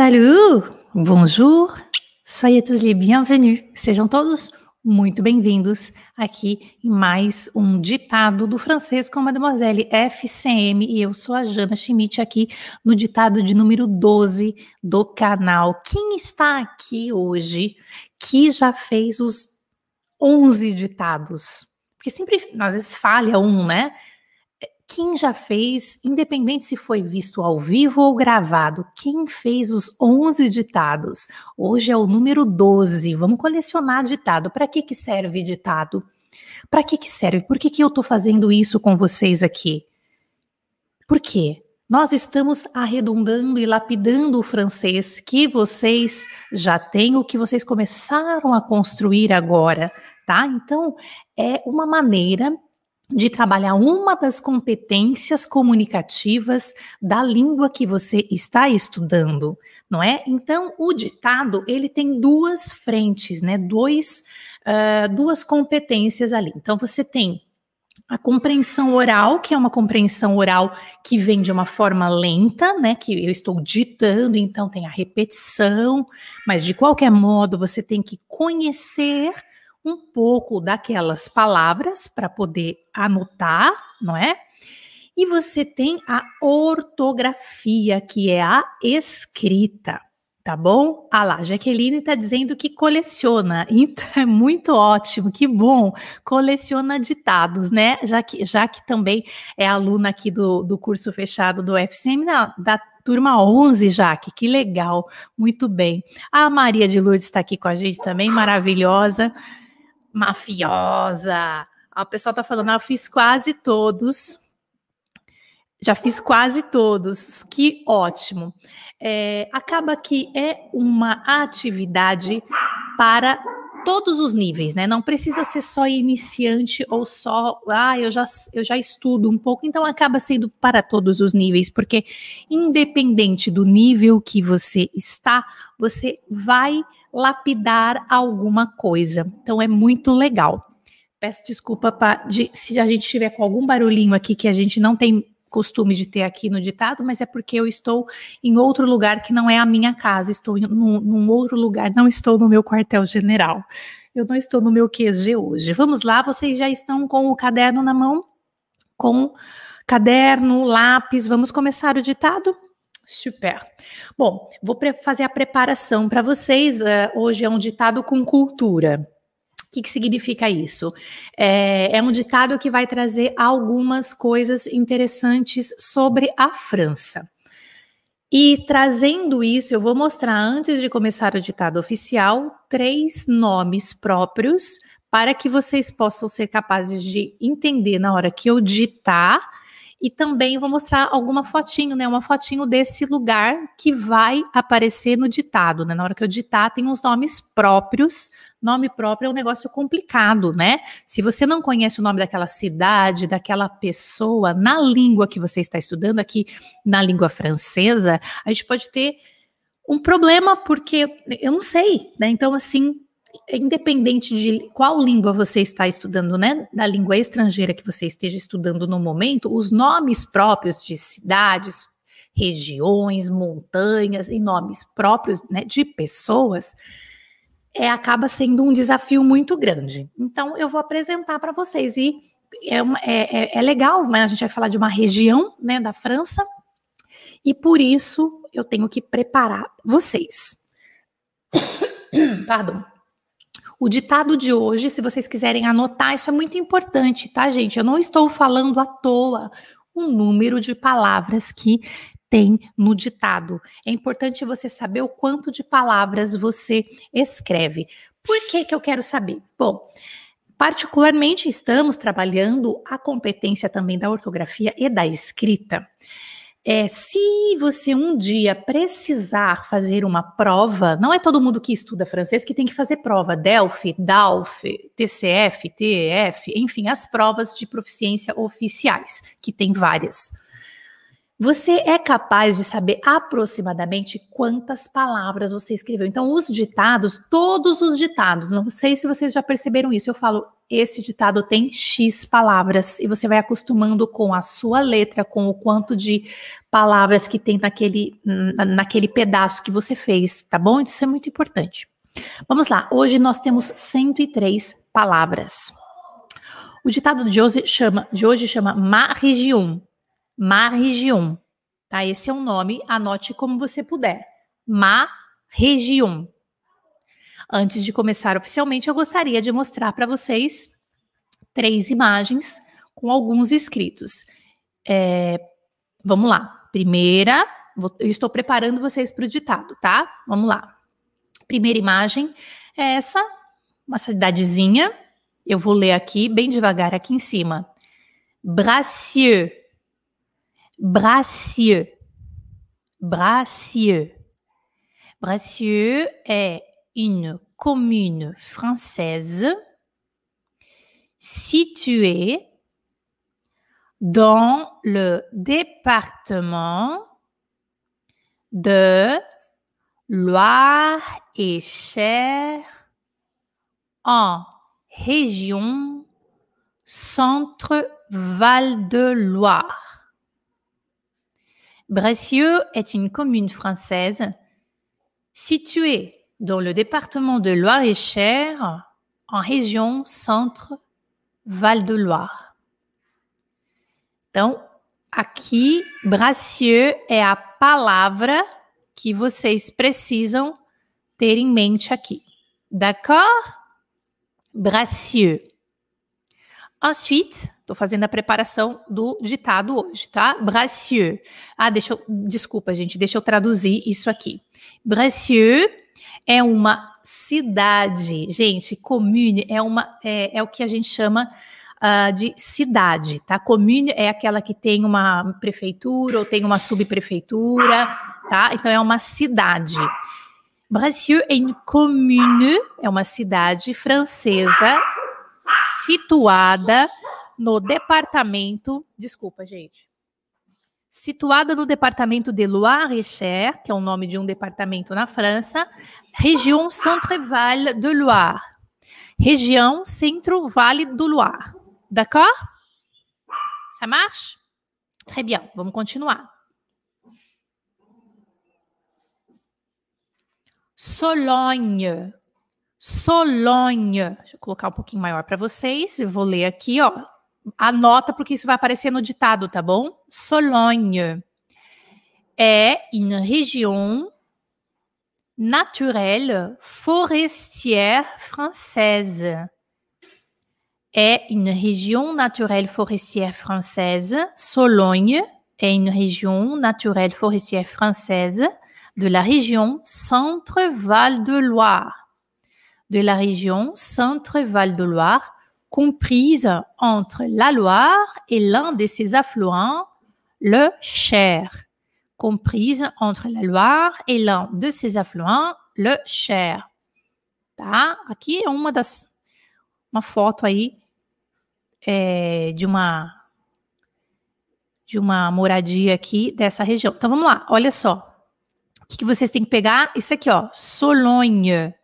Salut, bonjour, soyez tous les bienvenus. Sejam todos muito bem-vindos aqui em mais um ditado do francês com Mademoiselle FCM e eu sou a Jana Schmidt aqui no ditado de número 12 do canal. Quem está aqui hoje que já fez os 11 ditados? Porque sempre, às vezes, falha um, né? Quem já fez, independente se foi visto ao vivo ou gravado, quem fez os 11 ditados? Hoje é o número 12. Vamos colecionar ditado. Para que, que serve ditado? Para que, que serve? Por que, que eu estou fazendo isso com vocês aqui? Por quê? Nós estamos arredondando e lapidando o francês que vocês já têm, o que vocês começaram a construir agora, tá? Então, é uma maneira de trabalhar uma das competências comunicativas da língua que você está estudando, não é? Então, o ditado ele tem duas frentes, né? Dois, uh, duas competências ali. Então, você tem a compreensão oral, que é uma compreensão oral que vem de uma forma lenta, né? Que eu estou ditando, então tem a repetição, mas de qualquer modo você tem que conhecer um pouco daquelas palavras para poder anotar, não é? E você tem a ortografia, que é a escrita, tá bom? Ah lá, Jaqueline está dizendo que coleciona, então é muito ótimo, que bom, coleciona ditados, né? Já que, já que também é aluna aqui do, do curso fechado do FCM, da, da turma 11, Jaque, que legal, muito bem. A Maria de Lourdes está aqui com a gente também, maravilhosa mafiosa. A pessoa tá falando, ah, eu fiz quase todos. Já fiz quase todos, que ótimo. É, acaba que é uma atividade para todos os níveis, né? Não precisa ser só iniciante ou só, ah, eu já, eu já estudo um pouco, então acaba sendo para todos os níveis, porque independente do nível que você está, você vai lapidar alguma coisa. Então é muito legal. Peço desculpa pra, de, se a gente estiver com algum barulhinho aqui que a gente não tem costume de ter aqui no ditado, mas é porque eu estou em outro lugar que não é a minha casa, estou em num, num outro lugar, não estou no meu quartel-general. Eu não estou no meu QG hoje. Vamos lá, vocês já estão com o caderno na mão? Com caderno, lápis, vamos começar o ditado? Super. Bom, vou fazer a preparação para vocês. Uh, hoje é um ditado com cultura. O que, que significa isso? É, é, um ditado que vai trazer algumas coisas interessantes sobre a França. E trazendo isso, eu vou mostrar, antes de começar o ditado oficial, três nomes próprios para que vocês possam ser capazes de entender na hora que eu ditar e também vou mostrar alguma fotinho, né? Uma fotinho desse lugar que vai aparecer no ditado, né? Na hora que eu ditar, tem os nomes próprios. Nome próprio é um negócio complicado, né? Se você não conhece o nome daquela cidade, daquela pessoa, na língua que você está estudando, aqui na língua francesa, a gente pode ter um problema, porque eu não sei, né? Então, assim, independente de qual língua você está estudando, né, da língua estrangeira que você esteja estudando no momento, os nomes próprios de cidades, regiões, montanhas e nomes próprios né, de pessoas é, acaba sendo um desafio muito grande. Então, eu vou apresentar para vocês e é, é, é, é legal, mas a gente vai falar de uma região né, da França e por isso eu tenho que preparar vocês. Pardon. O ditado de hoje, se vocês quiserem anotar, isso é muito importante, tá, gente? Eu não estou falando à toa o número de palavras que tem no ditado. É importante você saber o quanto de palavras você escreve. Por que, que eu quero saber? Bom, particularmente estamos trabalhando a competência também da ortografia e da escrita. É, se você um dia precisar fazer uma prova, não é todo mundo que estuda francês que tem que fazer prova, Delphi, DALF, TCF, TEF, enfim, as provas de proficiência oficiais, que tem várias. Você é capaz de saber aproximadamente quantas palavras você escreveu. Então, os ditados, todos os ditados, não sei se vocês já perceberam isso, eu falo esse ditado tem X palavras e você vai acostumando com a sua letra, com o quanto de palavras que tem naquele, naquele pedaço que você fez, tá bom? Isso é muito importante. Vamos lá, hoje nós temos 103 palavras. O ditado de hoje chama, de hoje chama Ma Région. Ma Région. Tá? Esse é o nome, anote como você puder. Ma Région. Antes de começar oficialmente, eu gostaria de mostrar para vocês três imagens com alguns escritos. É, vamos lá. Primeira, vou, eu estou preparando vocês para o ditado, tá? Vamos lá. Primeira imagem é essa, uma cidadezinha. Eu vou ler aqui, bem devagar, aqui em cima. Bracieux. Bracieux. Bracieux. Bracieux est une commune française située dans le département de Loire-et-Cher en région Centre-Val de Loire. Bressieux est une commune française située dans le département de Loire-et-Cher, en région Centre-Val de Loire. Então, aqui, Bracieux é a palavra que vocês precisam ter em mente aqui. D'accord? Bracieux. Ensuite, estou fazendo a preparação do ditado hoje, tá? Bracieux. Ah, deixa eu, desculpa, gente, deixa eu traduzir isso aqui. Bracieux é uma cidade, gente, commune é uma é, é o que a gente chama uh, de cidade, tá? Commune é aquela que tem uma prefeitura ou tem uma subprefeitura, tá? Então é uma cidade. Bracieux é une commune, é uma cidade francesa situada no departamento, desculpa, gente. Situada no departamento de Loire-et-Cher, que é o nome de um departamento na França, região Centre-Val de Loire. Região Centro-Vale do Loire. D'accord? Ça marche? Très bien. Vamos continuar. Sologne. Sologne. Deixa eu colocar um pouquinho maior para vocês. Eu vou ler aqui, ó. Anota porque isso vai aparecer no ditado, tá bom? Sologne é une région naturelle forestière française. Est une région naturelle forestière française. Sologne est une région naturelle forestière française de la région Centre-Val de Loire. De la région Centre-Val de Loire, comprise entre la Loire et l'un de ses affluents, le Cher. Comprise entre la Loire et l'un de ses affluents, le Cher. Tá? Aqui é uma das uma foto aí é, de uma de uma moradia aqui dessa região. Então vamos lá, olha só que, que vocês têm que pegar? Isso aqui, ó, Sologne.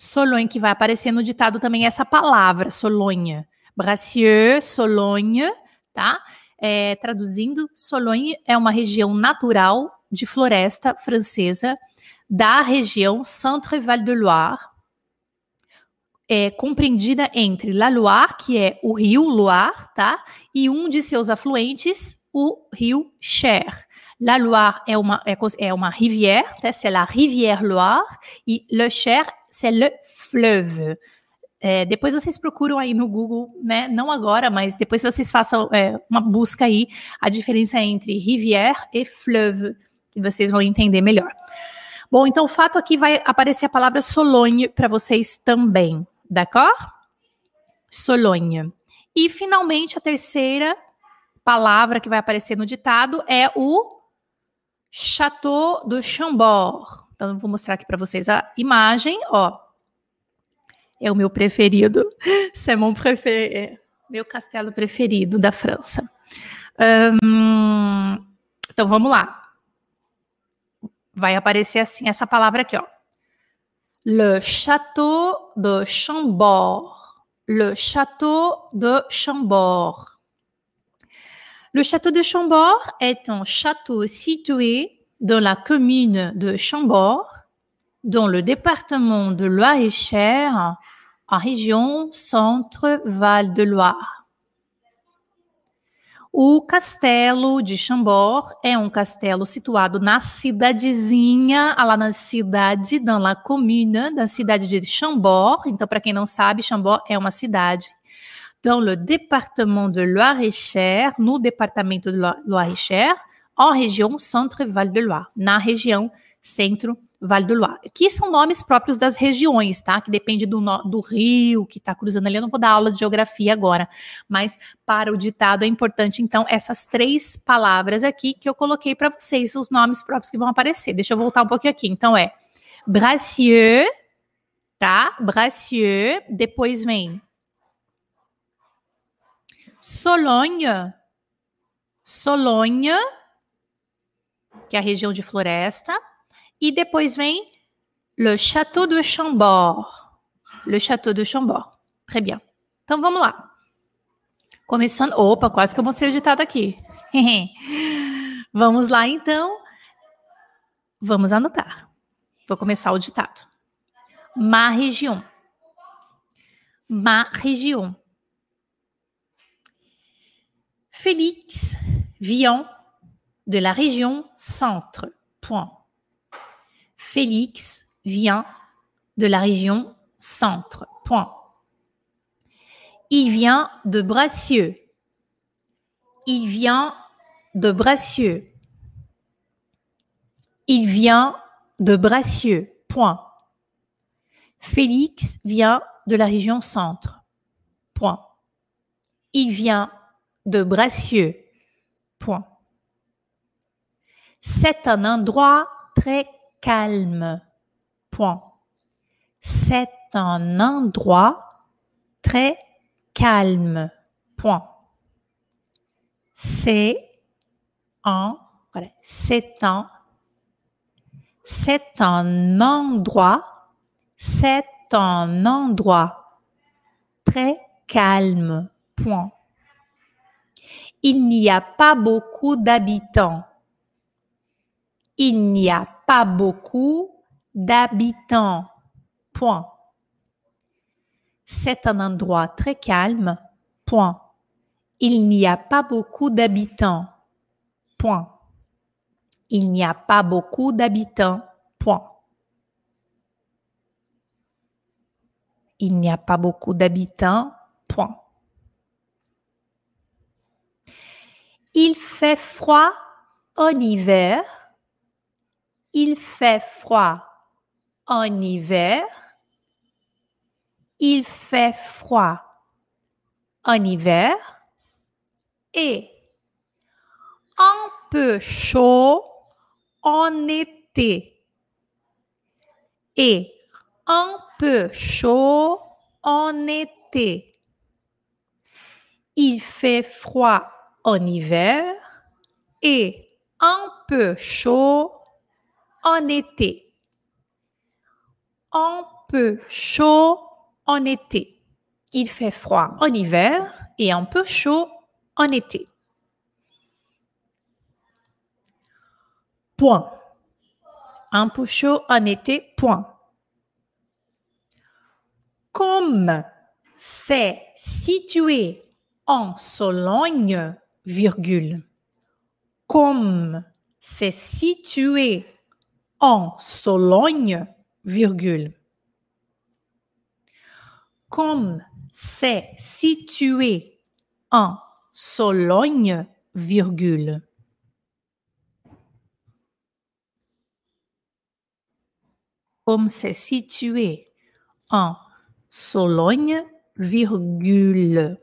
Sologne, que vai aparecer no ditado também essa palavra, Sologne. Bracieux, Sologne, tá? É, traduzindo, Sologne é uma região natural de floresta francesa da região Centre-Val de Loire, é, compreendida entre La Loire, que é o rio Loire, tá? E um de seus afluentes, o rio Cher. La Loire é uma, é, é uma rivière, tá? c'est la rivière Loire, e le Cher, c'est le fleuve. É, depois vocês procuram aí no Google, né? Não agora, mas depois vocês façam é, uma busca aí, a diferença entre rivière e fleuve, que vocês vão entender melhor. Bom, então o fato aqui vai aparecer a palavra Sologne para vocês também, d'accord? Sologne. E finalmente a terceira palavra que vai aparecer no ditado é o Chateau do Chambord. Então, vou mostrar aqui para vocês a imagem, ó. É o meu preferido. C'est mon préféré. Meu castelo preferido da França. Então, vamos lá. Vai aparecer assim, essa palavra aqui, ó. Le Château de Chambord. le château de Chambord. Le château de Chambord est un château situé dans la commune de Chambord, dans le département de Loire-et-Cher, en région Centre-Val de Loire. O castelo de Chambord é um castelo situado na cidadezinha, lá na cidade, dans la commune, da cidade de Chambord. Então, para quem não sabe, Chambord é uma cidade. Dans le département de Loire-et-Cher, no departamento de Loire-et-Cher, en région Centre-Val de Loire, na região centro Vale do Loire. Que são nomes próprios das regiões, tá? Que depende do, do rio que está cruzando ali. Eu não vou dar aula de geografia agora, mas para o ditado é importante, então, essas três palavras aqui que eu coloquei para vocês, os nomes próprios que vão aparecer. Deixa eu voltar um pouquinho aqui. Então, é Bracieux, tá? Bracieux. Depois vem Sologne, Sologne, que é a região de floresta. E depois vem Le Château de Chambord. Le Château de Chambord. Très bien. Então vamos lá. Começando. Opa, quase que eu mostrei o ditado aqui. vamos lá então. Vamos anotar. Vou começar o ditado. Ma région. Ma région. Félix vient de la région centre. Point. Félix vient de la région centre. Point. Il vient de Bracieux. Il vient de Bracieux. Il vient de Bracieux. Point. Félix vient de la région centre. Point. Il vient de Bracieux. Point. C'est un endroit très calme. Point. C'est un endroit très calme. Point. C'est un, voilà, c'est un, c'est un endroit, c'est un endroit très calme. Point. Il n'y a pas beaucoup d'habitants. Il n'y a pas beaucoup d'habitants. Point. C'est un endroit très calme. Point. Il n'y a pas beaucoup d'habitants. Point. Il n'y a pas beaucoup d'habitants. Point. Il n'y a pas beaucoup d'habitants. Point. Il fait froid en hiver il fait froid en hiver. Il fait froid en hiver. Et un peu chaud en été. Et un peu chaud en été. Il fait froid en hiver et un peu chaud en été. Un peu chaud en été. Il fait froid en hiver et un peu chaud en été. Point. Un peu chaud en été, point. Comme c'est situé en Sologne, virgule. Comme c'est situé en Sologne, virgule. Comme c'est situé en Sologne, virgule. Comme c'est situé en Sologne, virgule.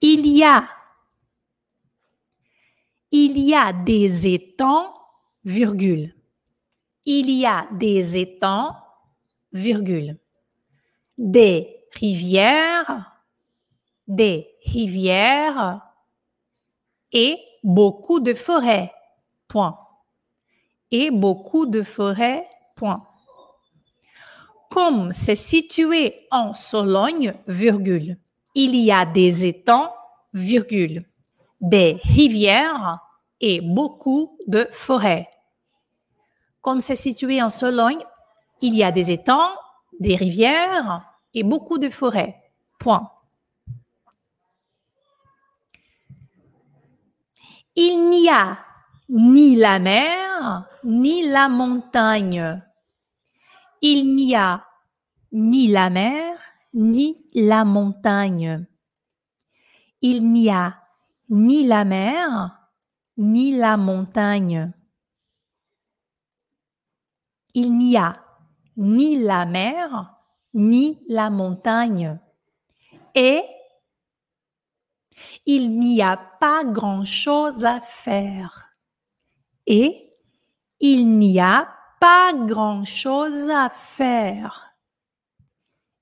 Il y a il y a des étangs, virgule. Il y a des étangs, virgule. Des rivières, des rivières et beaucoup de forêts, point. Et beaucoup de forêts, point. Comme c'est situé en Sologne, virgule, il y a des étangs, virgule, des rivières et beaucoup de forêts. Comme c'est situé en Sologne, il y a des étangs, des rivières et beaucoup de forêts. Point. Il n'y a ni la mer, ni la montagne. Il n'y a ni la mer, ni la montagne. Il n'y a ni la mer, ni la montagne. Il n'y a ni la mer, ni la montagne. Et il n'y a pas grand-chose à faire. Et il n'y a pas grand-chose à faire.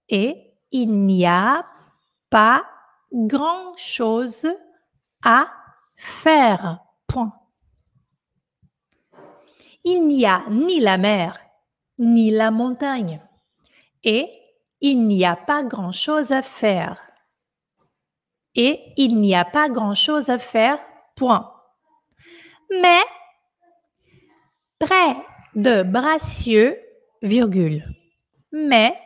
Et il n'y a pas grand-chose à faire. Point. Il n'y a ni la mer, ni la montagne. Et il n'y a pas grand-chose à faire. Et il n'y a pas grand-chose à faire. Point. Mais près de Bracieux, virgule. Mais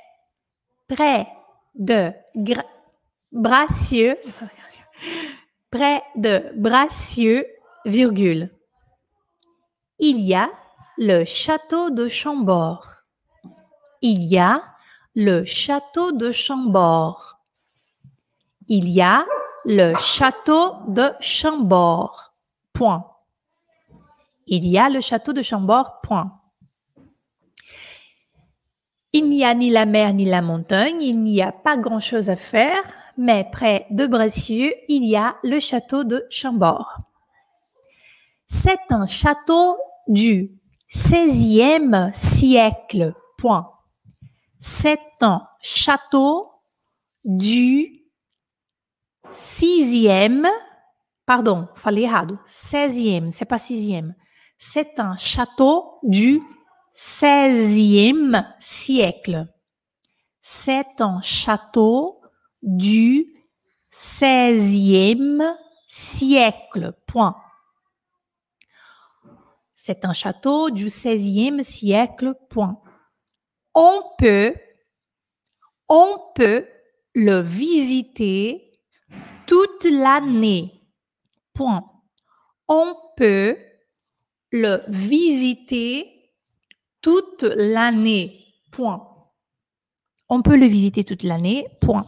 près de Bracieux, près de Bracieux, virgule. Il y a le château de Chambord. Il y a le château de Chambord. Il y a le château de Chambord. Point. Il y a le château de Chambord. Point. Il n'y a ni la mer ni la montagne, il n'y a pas grand-chose à faire, mais près de Bressieux, il y a le château de Chambord. C'est un château du 16e siècle. Point. C'est un château du 6e, pardon, falei errado, 16e, c'est pas 6e. C'est un château du 16e siècle. C'est un château du 16e siècle. Point. C'est un château du 16e siècle. Point. On peut, on peut le visiter toute l'année. Point. On peut le visiter toute l'année. Point. On peut le visiter toute l'année. Point.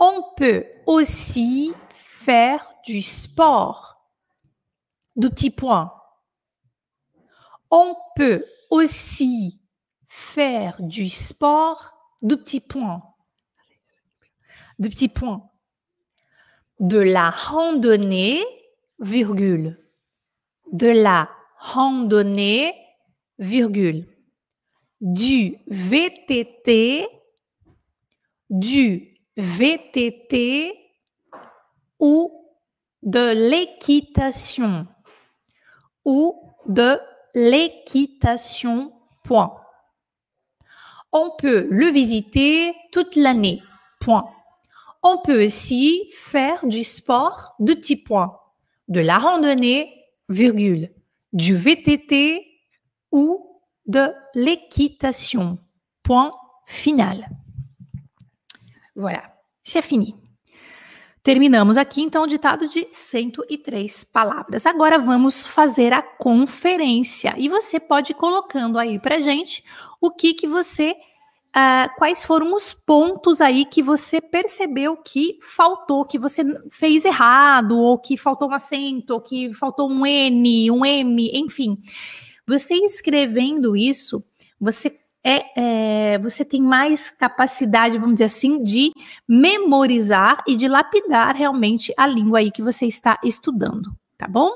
On peut aussi faire du sport. De petits points. On peut aussi faire du sport. De petits points. De petits points. De la randonnée, virgule. De la randonnée, virgule, du VTT, du VTT ou de l'équitation ou de l'équitation, point. On peut le visiter toute l'année, point. On peut aussi faire du sport, de petits points, de la randonnée, virgule, du VTT ou de l'équitation. Point final. Voilà, c'est fini. Terminamos aqui então o ditado de 103 palavras. Agora vamos fazer a conferência e você pode ir colocando aí para gente o que que você Uh, quais foram os pontos aí que você percebeu que faltou, que você fez errado, ou que faltou um acento, ou que faltou um N, um M, enfim. Você escrevendo isso, você é, é, você tem mais capacidade, vamos dizer assim, de memorizar e de lapidar realmente a língua aí que você está estudando, tá bom?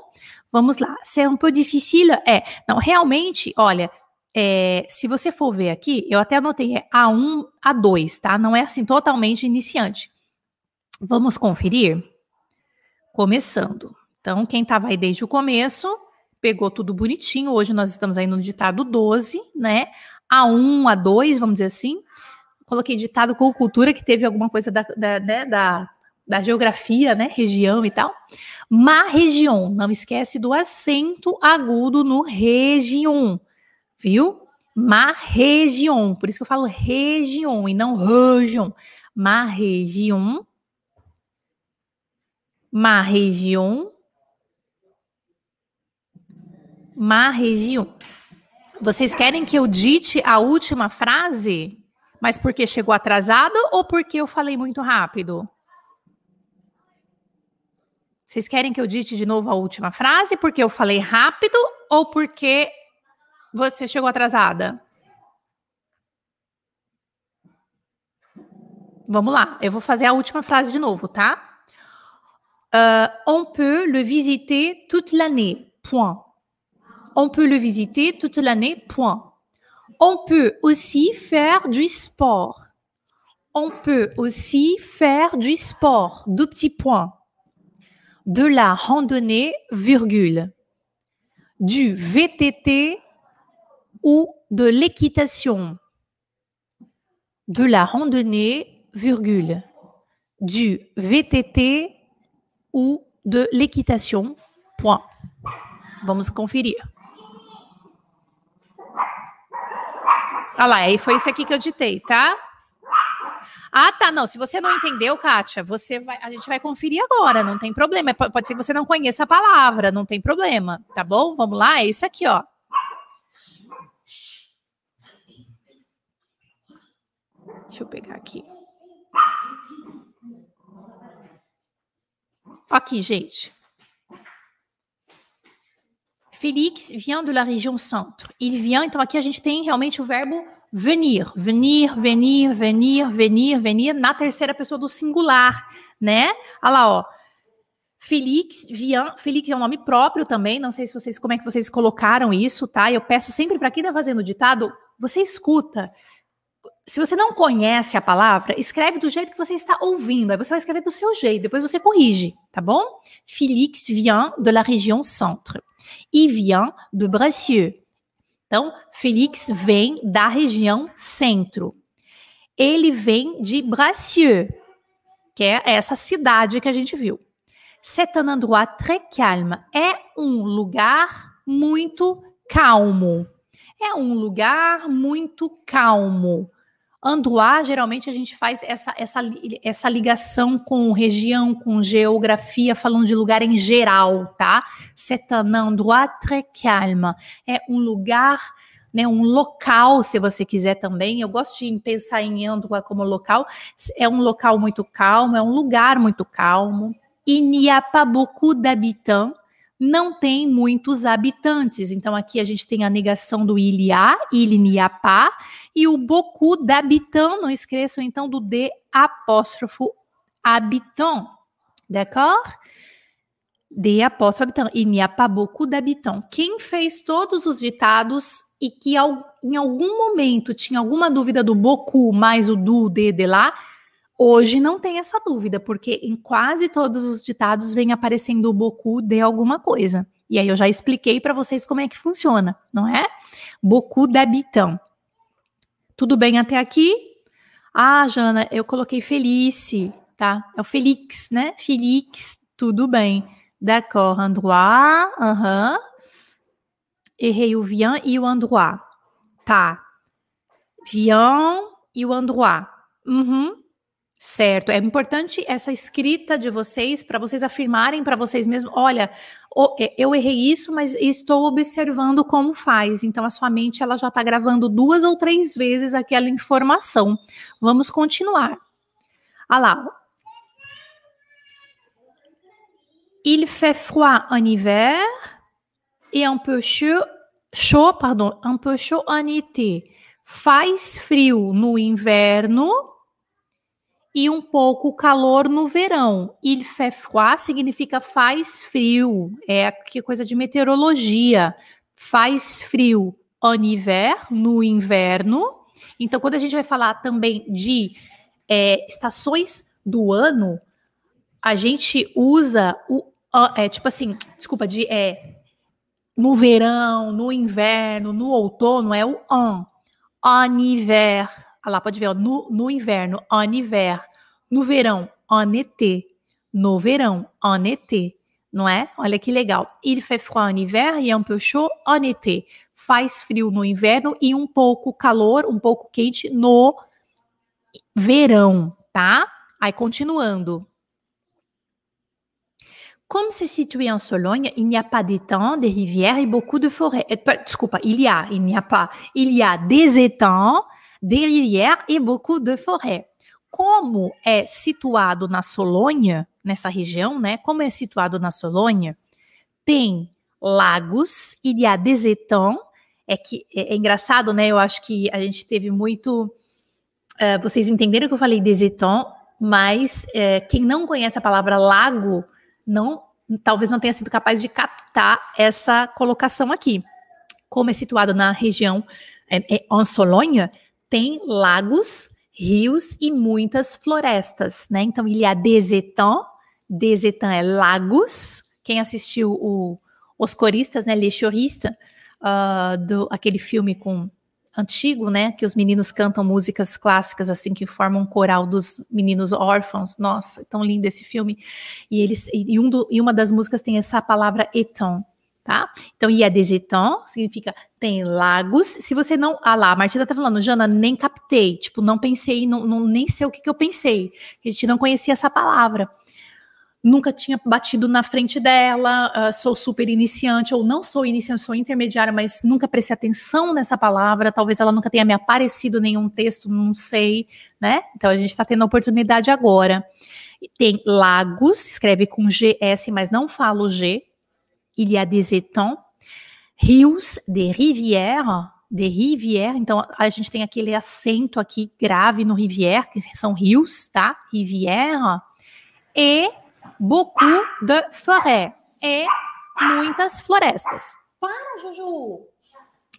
Vamos lá. Se é um pouco difícil, é. Não, realmente, olha, é, se você for ver aqui, eu até anotei, é A1, A2, tá? Não é assim totalmente iniciante. Vamos conferir? Começando. Então, quem estava aí desde o começo, pegou tudo bonitinho. Hoje nós estamos aí no ditado 12, né? A1, A2, vamos dizer assim. Coloquei ditado com cultura, que teve alguma coisa da, da, né, da, da geografia, né? Região e tal. Ma região, não esquece do acento agudo no região, viu? Ma região, por isso que eu falo região e não região. Ma região. Ma região. Ma região. Vocês querem que eu dite a última frase? Mas porque chegou atrasado ou porque eu falei muito rápido? Vocês querem que eu dite de novo a última frase porque eu falei rápido ou porque você chegou atrasada? Vamos lá, eu vou fazer a última frase de novo, tá? Uh, on peut le visiter toute l'année. Point. On peut le visiter toute l'année. Point. On peut aussi faire du sport. On peut aussi faire du sport. Deux petits points. De la randonnée, virgule. Du VTT ou de l'équitation. De la randonnée, virgule. Du VTT ou de l'équitation. Point. Vamos conferir. Olha lá, aí foi isso aqui que eu ditei, tá? Ah, tá. Não, se você não entendeu, Kátia, você vai, a gente vai conferir agora, não tem problema. Pode ser que você não conheça a palavra, não tem problema, tá bom? Vamos lá, é isso aqui, ó. Deixa eu pegar aqui. Aqui, gente. Félix vient de la région centre. Il vient, então aqui a gente tem realmente o verbo venir, venir, venir, venir, venir, venir na terceira pessoa do singular, né? Olha lá, ó. Félix vient, Félix é um nome próprio também, não sei se vocês como é que vocês colocaram isso, tá? Eu peço sempre para quem está fazendo o ditado, você escuta. Se você não conhece a palavra, escreve do jeito que você está ouvindo. Aí você vai escrever do seu jeito, depois você corrige, tá bom? Félix vient de la région centre. Il vient de Bracieux. Então, Félix vem da região centro. Ele vem de Bracieux, que é essa cidade que a gente viu. C'est un endroit très calme. É um lugar muito calmo. É um lugar muito calmo. Andoá, geralmente a gente faz essa, essa, essa ligação com região, com geografia, falando de lugar em geral, tá? C'est un endroit très calme. É um lugar, né, um local, se você quiser também. Eu gosto de pensar em Andoá como local. É um local muito calmo, é um lugar muito calmo. Il n'y a pas beaucoup d'habitants não tem muitos habitantes. Então, aqui a gente tem a negação do il y a, il n'y a pas, e o beaucoup d'habitants, não esqueçam então do D apóstrofo habitant, d'accord? D apóstrofo habitant, il n'y a beaucoup. Quem fez todos os ditados e que em algum momento tinha alguma dúvida do beaucoup mais o do, de, de lá, Hoje não tem essa dúvida, porque em quase todos os ditados vem aparecendo o boku de alguma coisa. E aí eu já expliquei para vocês como é que funciona, não é? Boku d'habitant. Tudo bem até aqui? Ah, Jana, eu coloquei Felice, tá? É o Felix, né? Felix, tudo bem. D'accord, endroit, aham. Errei o vient e o endroit. Tá. Vient e o endroit. Uhum. Certo, é importante essa escrita de vocês para vocês afirmarem para vocês mesmos: olha, é, eu errei isso, mas estou observando como faz. Então a sua mente ela já está gravando duas ou três vezes aquela informação. Vamos continuar. Ah lá. Il fait froid en hiver et un peu chaud, chaud, pardon, un peu chaud en été. Faz frio no inverno e um pouco calor no verão. Il fait froid significa faz frio, é que coisa de meteorologia. Faz frio en hiver, no inverno. Então, quando a gente vai falar também de é, estações do ano, a gente usa o é, tipo assim, desculpa, de é, no verão, no inverno, no outono, é o an. en hiver. Ah lá, pode ver, ó, no, no inverno, en hiver. No verão, en été. No verão, en été. Não é? Olha que legal. Il fait froid en hiver e un peu chaud en été. Faz frio no inverno e um pouco calor, um pouco quente no verão, tá? Aí continuando. Comme c'est situé en Sologne, il n'y a pas d'étangs, des rivières et beaucoup de forêts. Desculpa, il y a, il n'y a pas. Il y a des étangs, des rivières e beaucoup de forêts. Como é situado na Solonha, nessa região, né? Como é situado na Solonha, tem lagos, il y a des étangs. É que é, é engraçado, né? Eu acho que a gente teve muito. Uh, vocês entenderam que eu falei des étangs, mas uh, quem não conhece a palavra lago não talvez não tenha sido capaz de captar essa colocação aqui. Como é situado na região é, é, en Solonha, tem lagos, rios e muitas florestas, né? Então, il y a des é lagos. Quem assistiu o, Os Coristas, né, Les uh, do, aquele filme com antigo, né? Que os meninos cantam músicas clássicas, assim, que formam um coral dos meninos órfãos. Nossa, tão lindo esse filme. E eles e, um do, e uma das músicas tem essa palavra eton, tá? Então, e a des significa tem lagos. Se você não. Ah lá, a Martina tá falando, Jana, nem captei. Tipo, não pensei, não, não nem sei o que, que eu pensei. A gente não conhecia essa palavra nunca tinha batido na frente dela, uh, sou super iniciante, ou não sou iniciante, sou intermediária, mas nunca prestei atenção nessa palavra, talvez ela nunca tenha me aparecido nenhum texto, não sei, né? Então a gente está tendo a oportunidade agora. Tem lagos, escreve com GS, mas não falo G. Il y a des étangs, rios, des rivières, de rivière, então a gente tem aquele acento aqui grave no rivière, que são rios, tá? Rivière, e beaucoup de forêt e muitas florestas. Para, Juju!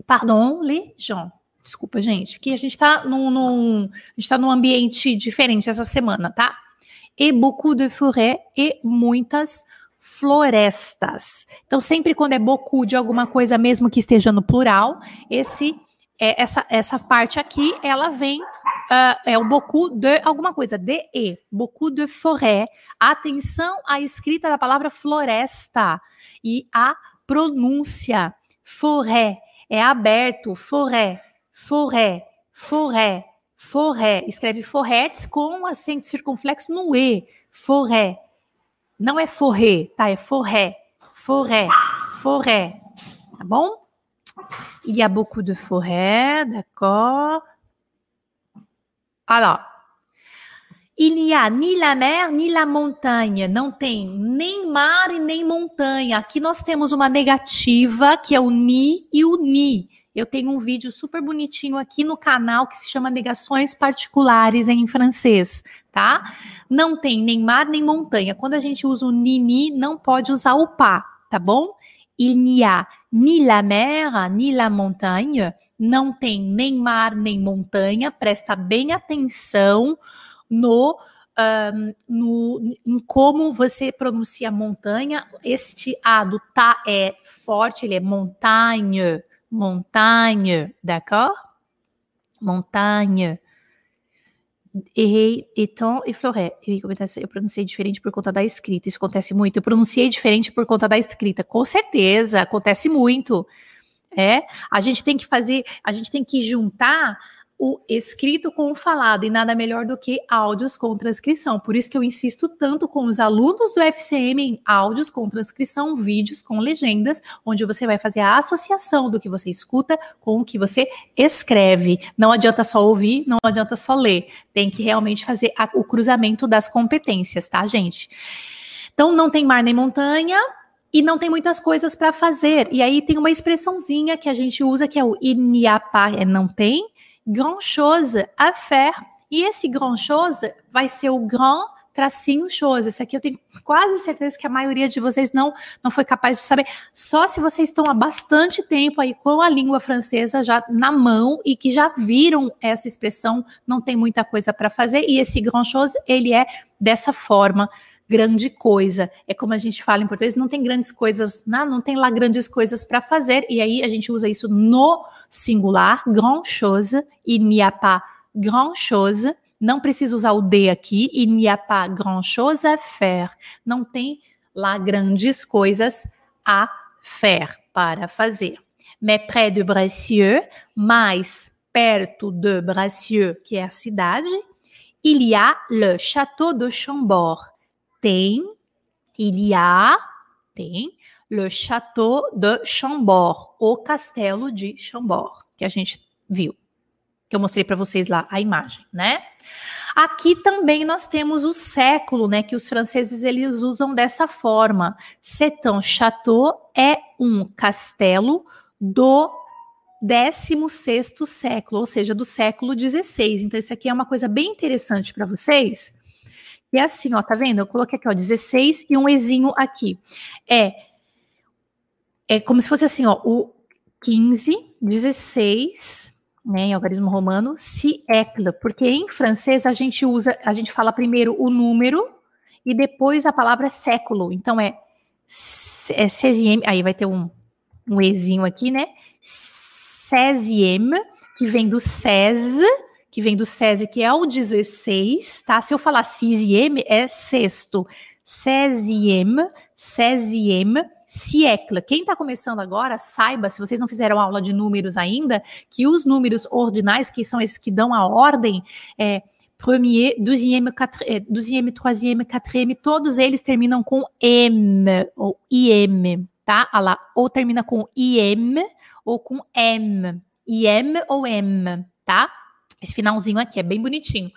Pardon, les gens. Desculpa, gente, que a gente está num, num, a gente tá num ambiente diferente essa semana, tá? E beaucoup de forêt e muitas florestas. Então, sempre quando é beaucoup de alguma coisa, mesmo que esteja no plural, esse é, essa, essa parte aqui, ela vem uh, é o beaucoup de alguma coisa, de e, beaucoup de forêt. Atenção à escrita da palavra floresta e a pronúncia. Forêt é aberto, forêt, forêt, forêt, forêt. Escreve forrets com acento circunflexo no e, forêt. Não é forré, tá? É forêt, forêt, forêt. Tá bom? Il y a beaucoup de forêts, d'accord Alors, il n'y a ni la mer, ni la montanha. Não tem nem mar e nem montanha. Aqui nós temos uma negativa, que é o ni e o ni. Eu tenho um vídeo super bonitinho aqui no canal que se chama Negações Particulares em francês, tá? Não tem nem mar nem montanha. Quando a gente usa o ni, ni, não pode usar o pá, tá bom? Il n'y a ni la mer, ni la montagne, não tem nem mar, nem montanha, presta bem atenção no, um, no em como você pronuncia montanha. Este A do tá é forte, ele é montagne, montagne, d'accord? Montagne errei eton e floré. Eu, pronunciei diferente por conta da escrita. Isso acontece muito. Eu pronunciei diferente por conta da escrita. Com certeza, acontece muito. É, a gente tem que fazer, a gente tem que juntar o escrito com o falado e nada melhor do que áudios com transcrição. Por isso que eu insisto tanto com os alunos do FCM em áudios com transcrição, vídeos com legendas, onde você vai fazer a associação do que você escuta com o que você escreve. Não adianta só ouvir, não adianta só ler. Tem que realmente fazer a, o cruzamento das competências, tá, gente? Então não tem mar nem montanha, e não tem muitas coisas para fazer. E aí tem uma expressãozinha que a gente usa que é o iniapa, é não tem, grand chose à faire. E esse grand chose vai ser o grand tracinho chose. Esse aqui eu tenho quase certeza que a maioria de vocês não, não foi capaz de saber. Só se vocês estão há bastante tempo aí com a língua francesa já na mão e que já viram essa expressão, não tem muita coisa para fazer. E esse grand chose, ele é dessa forma grande coisa. É como a gente fala em português, não tem grandes coisas, não, não tem lá grandes coisas para fazer. E aí a gente usa isso no singular, grand chose, il n'y a pas grand chose. Não precisa usar o de aqui, il n'y a pas grand chose à faire. Não tem lá grandes coisas a faire, para fazer. Mais près de Bracieux, mais perto de Bracieux, que é a cidade, il y a le château de Chambord. Tem, il y a, tem, le château de Chambord, o castelo de Chambord, que a gente viu. Que eu mostrei para vocês lá a imagem, né? Aqui também nós temos o século, né, que os franceses eles usam dessa forma. C'est un château é um castelo do 16º século, ou seja, do século XVI. Então isso aqui é uma coisa bem interessante para vocês. E é assim, ó, tá vendo? Eu coloquei aqui, ó, 16 e um ezinho aqui. É é como se fosse assim, ó, o 15, 16, né, em algarismo romano, siècle, porque em francês a gente usa, a gente fala primeiro o número e depois a palavra século. Então é, é 16, aí vai ter um, um ezinho aqui, né? 16, que vem do 16, que vem do 16, que é o 16, tá? Se eu falar 6 é sexto. 16, 16 siècle. Quem está começando agora, saiba, se vocês não fizeram aula de números ainda, que os números ordinais, que são esses que dão a ordem, é, premier, douzième, é, douzième, troisième, quatrième, todos eles terminam com M ou IM, tá? lá, ou termina com IM ou com M. IM ou M, tá? Esse finalzinho aqui é bem bonitinho.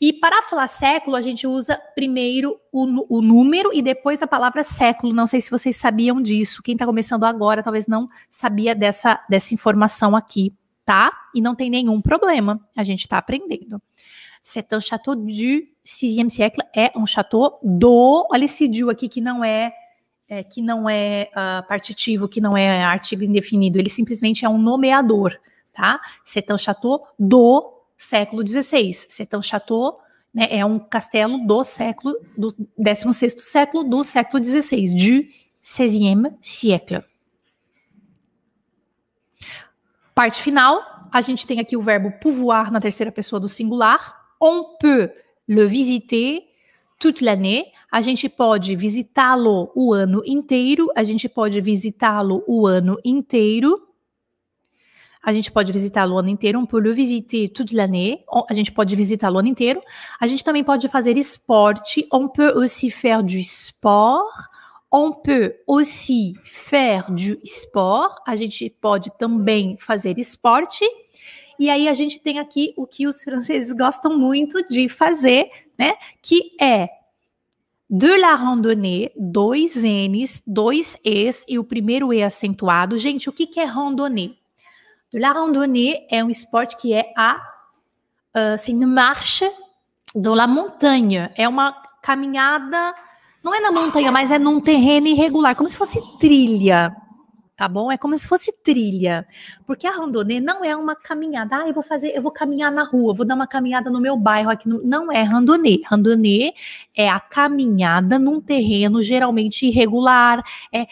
E para falar século, a gente usa primeiro o, o, número e depois a palavra século. Não sei se vocês sabiam disso. Quem está começando agora talvez não sabia dessa, dessa informação aqui, tá? E não tem nenhum problema. A gente está aprendendo. C'est un château du 6e siècle. É um château do. Olha esse du aqui que não é. é que não é uh, partitivo, que não é artigo indefinido, ele simplesmente é um nomeador, tá? C'est un château do século XVI. Setan Chateau né, é um castelo do século, do 16º século, do século XVI, du 16e siècle. Parte final, a gente tem aqui o verbo pouvoir na terceira pessoa do singular. On peut le visiter toute l'année. A gente pode visitá-lo o ano inteiro. A gente pode visitá-lo o ano inteiro. A gente pode visitar o ano inteiro, on peut le visiter toute l'année. A gente pode visitar o ano inteiro. A gente também pode fazer esporte. On peut aussi faire du sport. On peut aussi faire du sport. A gente pode também fazer esporte. E aí a gente tem aqui o que os franceses gostam muito de fazer, né? Que é de la randonnée, dois N's, dois E's e o primeiro E acentuado. Gente, o que, que é randonnée? La randonnée é um esporte que é a uh, marcha de la montanha. É uma caminhada, não é na montanha, mas é num terreno irregular, como se fosse trilha, tá bom? É como se fosse trilha, porque a randonnée não é uma caminhada. Ah, eu vou fazer, eu vou caminhar na rua, vou dar uma caminhada no meu bairro aqui. Não é randonnée. Randonnée é a caminhada num terreno geralmente irregular. É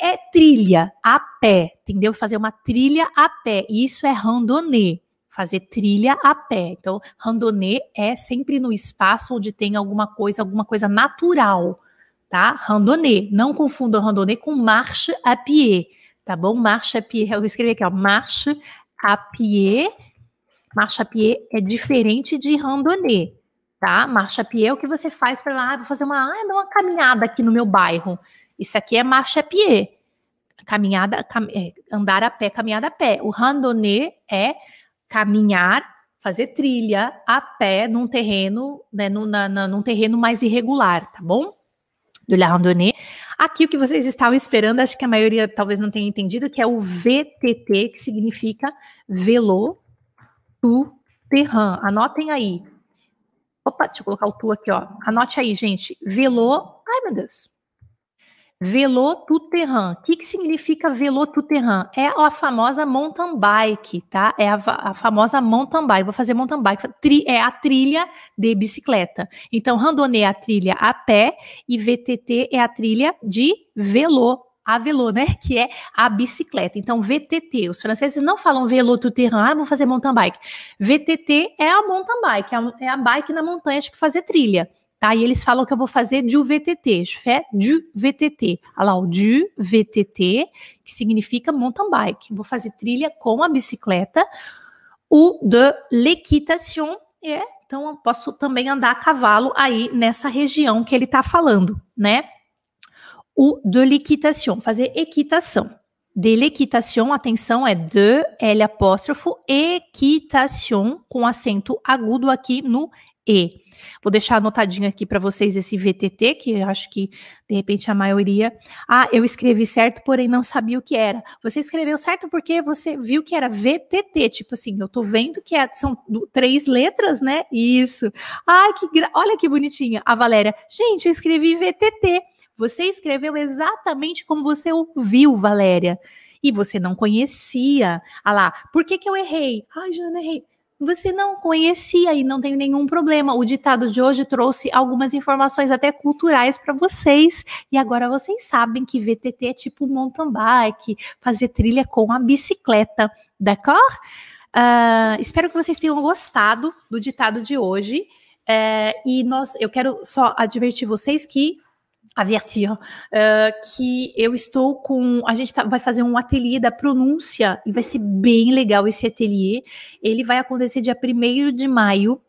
é trilha a pé, entendeu? Fazer uma trilha a pé. Isso é randonnée, fazer trilha a pé. Então, randonnée é sempre no espaço onde tem alguma coisa, alguma coisa natural, tá? Randonnée. Não confunda randonnée com marche à pied, tá bom? Marche à pied. Eu vou escrever aqui, ó. Marche à pied. Marche à pied é diferente de randonnée, tá? Marche à pied é o que você faz para ah, vou fazer uma, ah, uma caminhada aqui no meu bairro. Isso aqui é marcha pied. Caminhada, cam, é, andar a pé, caminhada a pé. O randonnée é caminhar, fazer trilha a pé num terreno, né, num, na, num terreno mais irregular, tá bom? Do la randonnée. Aqui o que vocês estavam esperando, acho que a maioria talvez não tenha entendido, que é o VTT, que significa Velo Tu Terrain. Anotem aí. Opa, deixa eu colocar o tu aqui, ó. Anote aí, gente. Velo. Ai, meu Deus. Velo tout terrain. O que, que significa velo tout terrain? É a famosa mountain bike, tá? É a, a famosa mountain bike. Vou fazer mountain bike. Tri, é a trilha de bicicleta. Então, randonnée é a trilha a pé e VTT é a trilha de velo a vélo, né? Que é a bicicleta. Então, VTT. Os franceses não falam tout terrain, ah, vou fazer mountain bike. VTT é a mountain bike, é a é bike na montanha, tipo fazer trilha. Tá? E eles falam que eu vou fazer du VTT. Je fais du VTT. Olha lá, o du VTT, que significa mountain bike. Vou fazer trilha com a bicicleta. O de l'équitation é, então eu posso também andar a cavalo aí nessa região que ele está falando, né? O de l'équitation, fazer equitação. De l'équitation, atenção, é de L apóstrofo, equitation, com acento agudo aqui no E. Vou deixar anotadinho aqui para vocês esse VTT, que eu acho que de repente a maioria. Ah, eu escrevi certo, porém não sabia o que era. Você escreveu certo porque você viu que era VTT, tipo assim, eu tô vendo que é, são três letras, né? Isso. Ai, que gra... olha que bonitinha. A Valéria, gente, eu escrevi VTT. Você escreveu exatamente como você ouviu, Valéria. E você não conhecia. Ah lá, por que, que eu errei? Ai, Jana, errei você não conhecia e não tem nenhum problema. O ditado de hoje trouxe algumas informações até culturais para vocês e agora vocês sabem que VTT é tipo mountain bike, fazer trilha com a bicicleta, d'accord? Uh, espero que vocês tenham gostado do ditado de hoje. Uh, e nós, eu quero só advertir vocês que avertir uh, que eu estou com. A gente tá, vai fazer um ateliê da pronúncia e vai ser bem legal esse ateliê. Ele vai acontecer dia 1 de maio.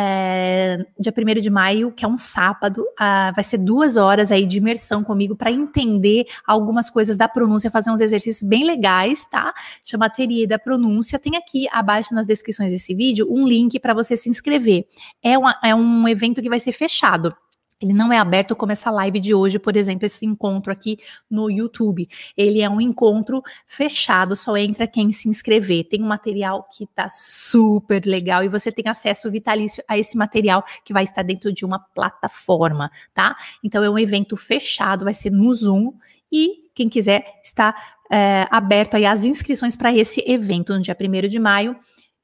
É, dia 1 de maio, que é um sábado, uh, vai ser duas horas aí de imersão comigo para entender algumas coisas da pronúncia, fazer uns exercícios bem legais, tá? Chama Ateliê da Pronúncia. Tem aqui abaixo nas descrições desse vídeo um link para você se inscrever. É, uma, é um evento que vai ser fechado. Ele não é aberto como essa live de hoje, por exemplo, esse encontro aqui no YouTube. Ele é um encontro fechado, só entra quem se inscrever. Tem um material que tá super legal e você tem acesso vitalício a esse material que vai estar dentro de uma plataforma, tá? Então é um evento fechado, vai ser no Zoom e quem quiser está é, aberto aí as inscrições para esse evento no dia 1 de maio.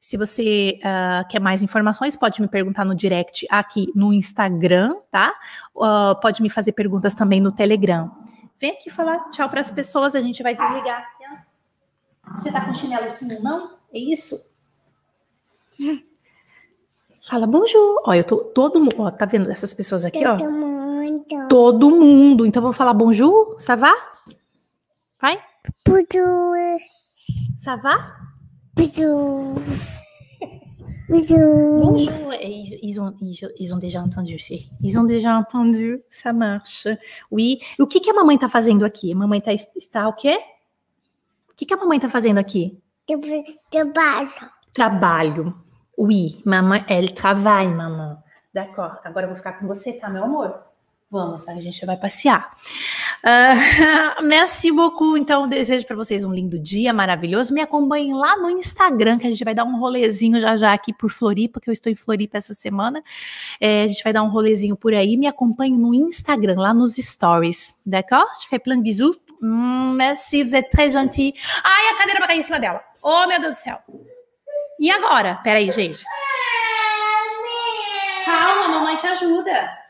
Se você uh, quer mais informações, pode me perguntar no direct aqui no Instagram, tá? Uh, pode me fazer perguntas também no Telegram. Vem aqui falar tchau para as pessoas, a gente vai desligar aqui. Ó. Você tá com chinelo assim, não? É isso? Fala bonjour. Ó, eu tô todo mundo, ó, tá vendo essas pessoas aqui, todo ó? Todo mundo. Todo mundo. Então vamos falar bonjour, ça va? Vai? Bonjour. Ça va? Bonjour. Bonjour. Bonjour. Ils, ils, ont, ils, ils, ont déjà entendu, sim. Ils ont déjà entendu, ça marche. Oui. O que, que a mamãe tá fazendo aqui? A mamãe tá, está o quê? O que, que a mamãe tá fazendo aqui? Trabalho. Trabalho. Oui, mamãe, elle travaille, mamãe. D'accord. Agora eu vou ficar com você, tá, meu amor? Vamos, a gente vai passear. Uh, merci beaucoup. Então, desejo para vocês um lindo dia maravilhoso. Me acompanhem lá no Instagram, que a gente vai dar um rolezinho já já aqui por Floripa, que eu estou em Floripa essa semana. É, a gente vai dar um rolezinho por aí. Me acompanhem no Instagram, lá nos stories. D'accord? Je fais plein de bisous. Hum, merci, vous êtes très gentil. Ai, a cadeira vai cair em cima dela. Oh, meu Deus do céu. E agora? Peraí, gente. Calma, mamãe te ajuda.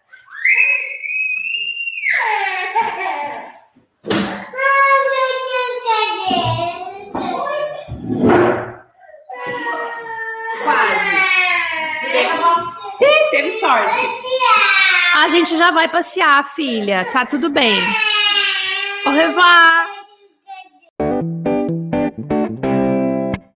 Sorte. A gente já vai passear, filha. Tá tudo bem. Au revoir.